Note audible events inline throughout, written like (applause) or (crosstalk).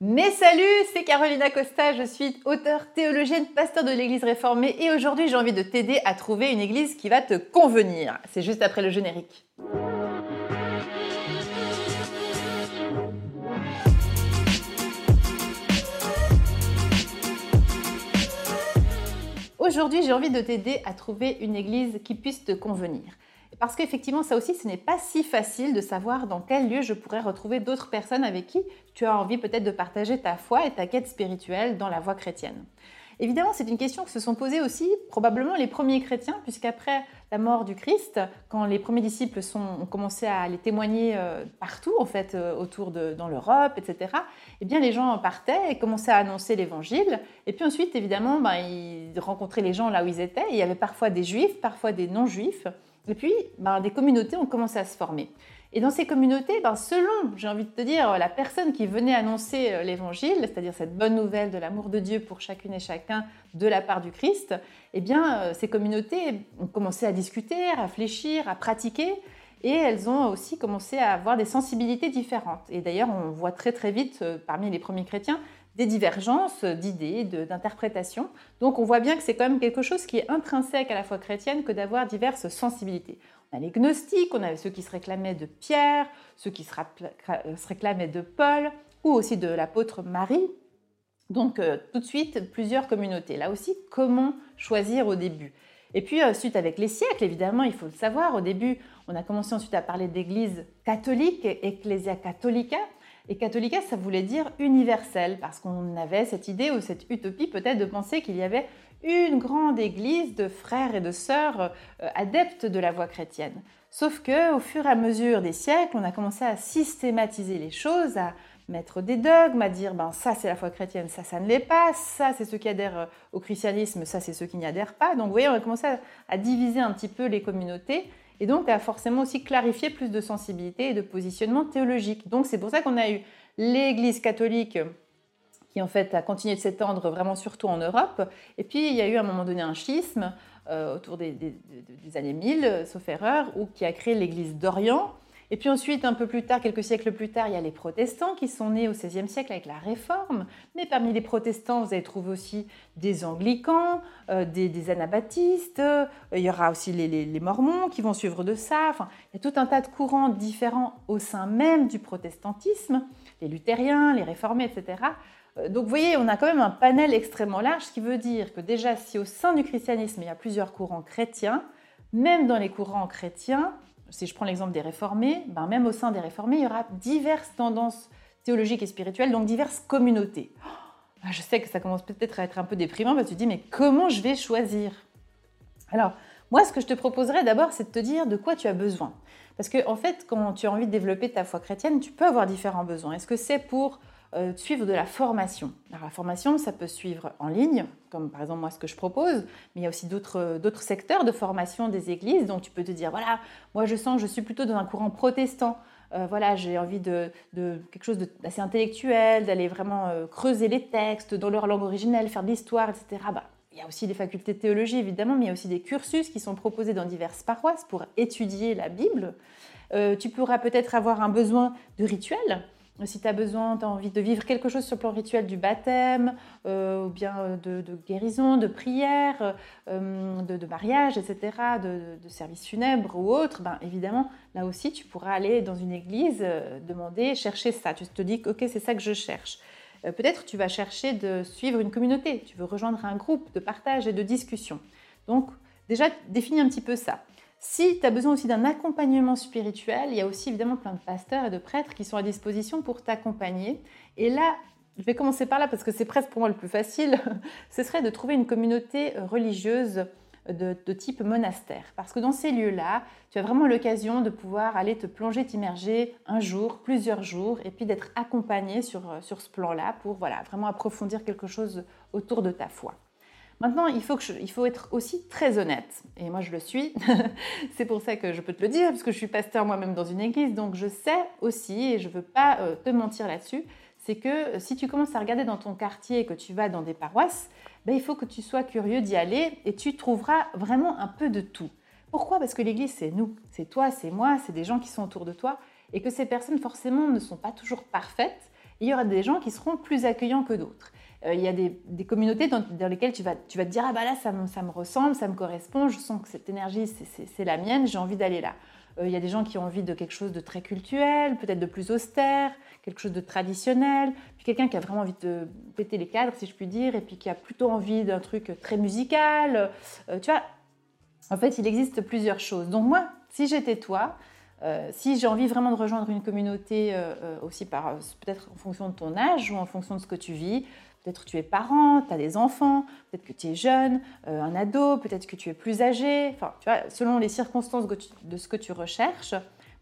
Mais salut, c'est Carolina Costa, je suis auteure, théologienne, pasteur de l'Église réformée et aujourd'hui j'ai envie de t'aider à trouver une Église qui va te convenir. C'est juste après le générique. Aujourd'hui j'ai envie de t'aider à trouver une Église qui puisse te convenir. Parce qu'effectivement, ça aussi, ce n'est pas si facile de savoir dans quel lieu je pourrais retrouver d'autres personnes avec qui tu as envie peut-être de partager ta foi et ta quête spirituelle dans la voie chrétienne. Évidemment, c'est une question que se sont posées aussi probablement les premiers chrétiens, puisqu'après la mort du Christ, quand les premiers disciples ont commencé à les témoigner euh, partout, en fait, euh, autour de, dans l'Europe, etc., eh bien, les gens partaient et commençaient à annoncer l'évangile. Et puis ensuite, évidemment, ben, ils rencontraient les gens là où ils étaient. il y avait parfois des juifs, parfois des non-juifs. Et puis, ben, des communautés ont commencé à se former. Et dans ces communautés, ben, selon, j'ai envie de te dire, la personne qui venait annoncer euh, l'évangile, c'est-à-dire cette bonne nouvelle de l'amour de Dieu pour chacune et chacun de la part du Christ, eh bien, euh, ces communautés ont commencé à discuter, à réfléchir, à pratiquer, et elles ont aussi commencé à avoir des sensibilités différentes. Et d'ailleurs, on voit très très vite, euh, parmi les premiers chrétiens, des divergences d'idées, d'interprétations. Donc on voit bien que c'est quand même quelque chose qui est intrinsèque à la foi chrétienne que d'avoir diverses sensibilités. On a les gnostiques, on avait ceux qui se réclamaient de Pierre, ceux qui se réclamaient de Paul, ou aussi de l'apôtre Marie. Donc euh, tout de suite, plusieurs communautés. Là aussi, comment choisir au début? Et puis ensuite, avec les siècles, évidemment, il faut le savoir, au début, on a commencé ensuite à parler d'église catholique, Ecclesia Catholica, et catholica, ça voulait dire universel, parce qu'on avait cette idée ou cette utopie peut-être de penser qu'il y avait une grande église de frères et de sœurs euh, adeptes de la voie chrétienne. Sauf que, au fur et à mesure des siècles, on a commencé à systématiser les choses, à mettre des dogmes, à dire ben ça c'est la foi chrétienne, ça ça ne l'est pas, ça c'est ceux qui adhèrent euh, au christianisme, ça c'est ceux qui n'y adhèrent pas. Donc vous voyez, on a commencé à diviser un petit peu les communautés et donc a forcément aussi clarifié plus de sensibilité et de positionnement théologique. Donc c'est pour ça qu'on a eu l'Église catholique en fait a continué de s'étendre vraiment surtout en Europe. Et puis il y a eu à un moment donné un schisme euh, autour des, années 1000, sauf erreur, où, qui a créé l'Église d'Orient et puis ensuite, un peu plus tard, quelques siècles plus tard, il y a les protestants qui sont nés au XVIe siècle avec la Réforme. Mais parmi les protestants, vous allez trouver aussi des anglicans, euh, des, anabaptistes, euh, il y aura aussi les, mormons qui vont suivre de ça. Enfin, il y a tout un tas de courants différents au sein même du protestantisme, les luthériens, les réformés, etc. Euh, donc vous voyez, on a quand même un panel extrêmement large, ce qui veut dire que déjà, si au sein du christianisme, il y a plusieurs courants chrétiens, même dans les courants chrétiens, si je prends l'exemple des réformés, ben même au sein des réformés, il y aura diverses tendances théologiques et spirituelles, donc diverses communautés. Ah, je sais que ça commence peut-être à être un peu déprimant parce que tu te dis, mais comment je vais choisir? Alors, moi, ce que je te proposerais d'abord, c'est de te dire de quoi tu as besoin. Parce que, en fait, quand tu as envie de développer ta foi chrétienne, tu peux avoir différents besoins. Est-ce que c'est pour euh, suivre de la formation. La formation, ça peut suivre en ligne, comme par exemple moi ce que je propose, mais il y a aussi d'autres secteurs de formation des églises. Donc tu peux te dire, voilà, moi je sens, je suis plutôt dans un courant protestant. Euh, voilà, j'ai envie de, quelque chose d'assez intellectuel, d'aller vraiment euh, creuser les textes dans leur langue originelle, faire de l'histoire, etc. Bah, il y a aussi des facultés de théologie, évidemment, mais il y a aussi des cursus qui sont proposés dans diverses paroisses pour étudier la Bible. tu pourras peut-être avoir un besoin de rituel si tu as besoin, tu as envie de vivre quelque chose sur le plan rituel du baptême, euh, ou bien euh, de, guérison, de prière, euh, de, mariage, etc., de, service funèbre ou autre, ben, évidemment, là aussi, tu pourras aller dans une église, demander, chercher ça. Tu te dis, ok, c'est ça que je cherche. Peut-être tu vas chercher de suivre une communauté, tu veux rejoindre un groupe de partage et de discussion. Donc, déjà, définis un petit peu ça. Si tu as besoin aussi d'un accompagnement spirituel, il y a aussi évidemment plein de pasteurs et de prêtres qui sont à disposition pour t'accompagner. Et là, je vais commencer par là parce que c'est presque pour moi le plus facile, (laughs) ce serait de trouver une communauté religieuse de, type monastère. Parce que dans ces lieux-là, tu as vraiment l'occasion de pouvoir aller te plonger, t'immerger un jour, plusieurs jours, et puis d'être accompagné sur, sur ce plan-là pour voilà, vraiment approfondir quelque chose autour de ta foi. Maintenant, il faut, être aussi très honnête. Et moi, je le suis. (laughs) c'est pour ça que je peux te le dire, parce que je suis pasteur moi-même dans une église. Donc, je sais aussi, et je ne veux pas euh, te mentir là-dessus, c'est que euh, si tu commences à regarder dans ton quartier et que tu vas dans des paroisses, ben, il faut que tu sois curieux d'y aller et tu trouveras vraiment un peu de tout. Pourquoi? Parce que l'église, c'est nous. C'est toi, c'est moi, c'est des gens qui sont autour de toi. Et que ces personnes, forcément, ne sont pas toujours parfaites il y aura des gens qui seront plus accueillants que d'autres. Euh, il y a des, communautés dans, lesquelles tu vas, te dire Ah bah là, ça me, ressemble, ça me correspond, je sens que cette énergie, c'est la mienne, j'ai envie d'aller là. Euh, il y a des gens qui ont envie de quelque chose de très culturel, peut-être de plus austère, quelque chose de traditionnel, puis quelqu'un qui a vraiment envie de péter les cadres, si je puis dire, et puis qui a plutôt envie d'un truc très musical. Euh, tu vois, en fait, il existe plusieurs choses. Donc moi, si j'étais toi, euh, si j'ai envie vraiment de rejoindre une communauté aussi par peut-être en fonction de ton âge ou en fonction de ce que tu vis, Peut-être tu es parent, tu as des enfants, peut-être que tu es jeune, euh, un ado, peut-être que tu es plus âgé. Enfin, tu vois, selon les circonstances de ce que tu recherches,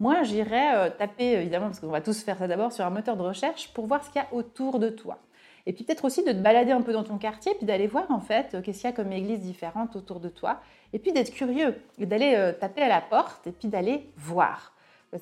moi, j'irais euh, taper, évidemment, parce qu'on va tous faire ça d'abord, sur un moteur de recherche pour voir ce qu'il y a autour de toi. Et puis peut-être aussi de te balader un peu dans ton quartier, puis d'aller voir en fait euh, qu'est-ce qu'il y a comme église différente autour de toi, et puis d'être curieux, et d'aller taper à la porte, et puis d'aller voir.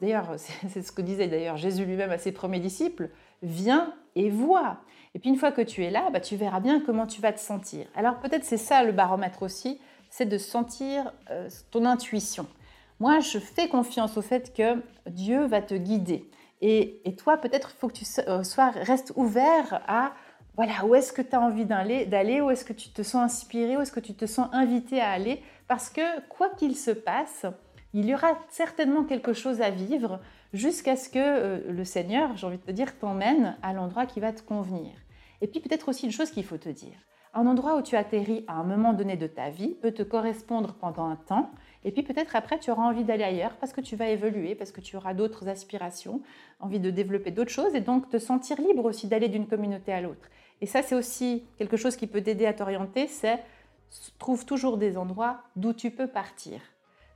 D'ailleurs, (laughs) c'est ce que disait d'ailleurs Jésus lui-même à ses premiers disciples, viens et vois. Et puis une fois que tu es là, bah, tu verras bien comment tu vas te sentir. Alors peut-être c'est ça le baromètre aussi, c'est de sentir euh, ton intuition. Moi, je fais confiance au fait que Dieu va te guider. Et, toi, peut-être, il faut que tu euh, sois, restes ouvert à voilà, où est-ce que tu as envie d'aller, où est-ce que tu te sens inspiré, où est-ce que tu te sens invité à aller? Parce que quoi qu'il se passe, il y aura certainement quelque chose à vivre jusqu'à ce que euh, le Seigneur, j'ai envie de te dire, t'emmène à l'endroit qui va te convenir. Et puis peut-être aussi une chose qu'il faut te dire. Un endroit où tu atterris à un moment donné de ta vie peut te correspondre pendant un temps, et puis peut-être après tu auras envie d'aller ailleurs parce que tu vas évoluer, parce que tu auras d'autres aspirations, envie de développer d'autres choses, et donc te sentir libre aussi d'aller d'une communauté à l'autre. Et ça c'est aussi quelque chose qui peut t'aider à t'orienter, c'est trouve toujours des endroits d'où tu peux partir.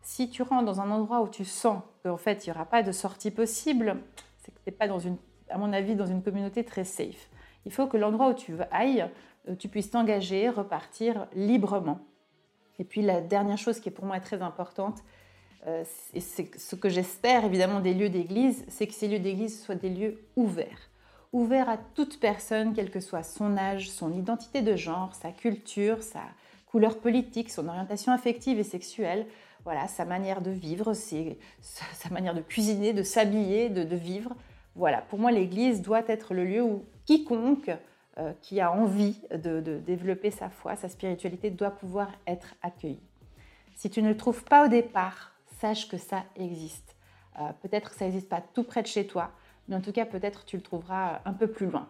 Si tu rentres dans un endroit où tu sens qu'en fait il n'y aura pas de sortie possible, c'est que tu n'es pas, dans une, à mon avis, dans une communauté très safe. Il faut que l'endroit où tu ailles, euh, tu puisses t'engager, repartir librement. Et puis la dernière chose qui est pour moi très importante, euh, et c'est ce que j'espère évidemment des lieux d'église, c'est que ces lieux d'église soient des lieux ouverts. Ouverts à toute personne, quel que soit son âge, son identité de genre, sa culture, sa couleur politique, son orientation affective et sexuelle voilà, sa manière de vivre, sa manière de cuisiner, de s'habiller, de, vivre. Voilà, pour moi, l'Église doit être le lieu où quiconque euh, qui a envie de, développer sa foi, sa spiritualité, doit pouvoir être accueilli. Si tu ne le trouves pas au départ, sache que ça existe. Euh, peut-être que ça n'existe pas tout près de chez toi, mais en tout cas, peut-être tu le trouveras un peu plus loin.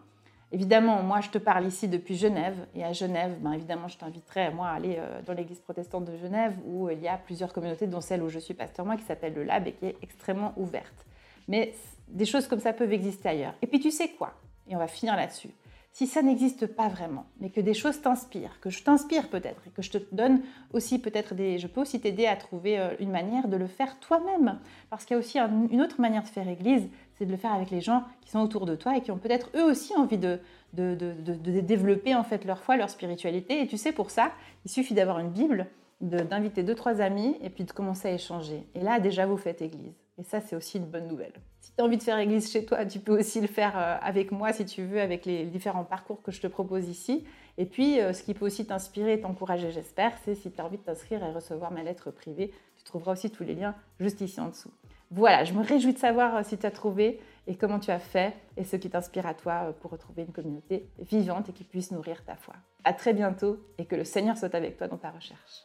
Évidemment, moi, je te parle ici depuis Genève. Et à Genève, ben, évidemment, je t'inviterai, moi, à aller euh, dans l'église protestante de Genève, où il y a plusieurs communautés, dont celle où je suis pasteur, moi, qui s'appelle le Lab et qui est extrêmement ouverte. Mais des choses comme ça peuvent exister ailleurs. Et puis, tu sais quoi? Et on va finir là-dessus si ça n'existe pas vraiment, mais que des choses t'inspirent, que je t'inspire peut-être, et que je te donne aussi peut-être des... Je peux aussi t'aider à trouver euh, une manière de le faire toi-même. Parce qu'il y a aussi une autre manière de faire Église, c'est de le faire avec les gens qui sont autour de toi et qui ont peut-être eux aussi envie de, de, de, développer en fait leur foi, leur spiritualité. Et tu sais, pour ça, il suffit d'avoir une Bible, d'inviter deux, trois amis et puis de commencer à échanger. Et là, déjà, vous faites Église. Et ça, c'est aussi une bonne nouvelle. Si tu as envie de faire église chez toi, tu peux aussi le faire euh, avec moi si tu veux, avec les différents parcours que je te propose ici. Et puis, euh, ce qui peut aussi t'inspirer et t'encourager, j'espère, c'est si tu as envie de t'inscrire et recevoir ma lettre privée. Tu trouveras aussi tous les liens juste ici en dessous. Voilà, je me réjouis de savoir euh, si tu as trouvé et comment tu as fait et ce qui t'inspire à toi pour retrouver une communauté vivante et qui puisse nourrir ta foi. À très bientôt et que le Seigneur soit avec toi dans ta recherche.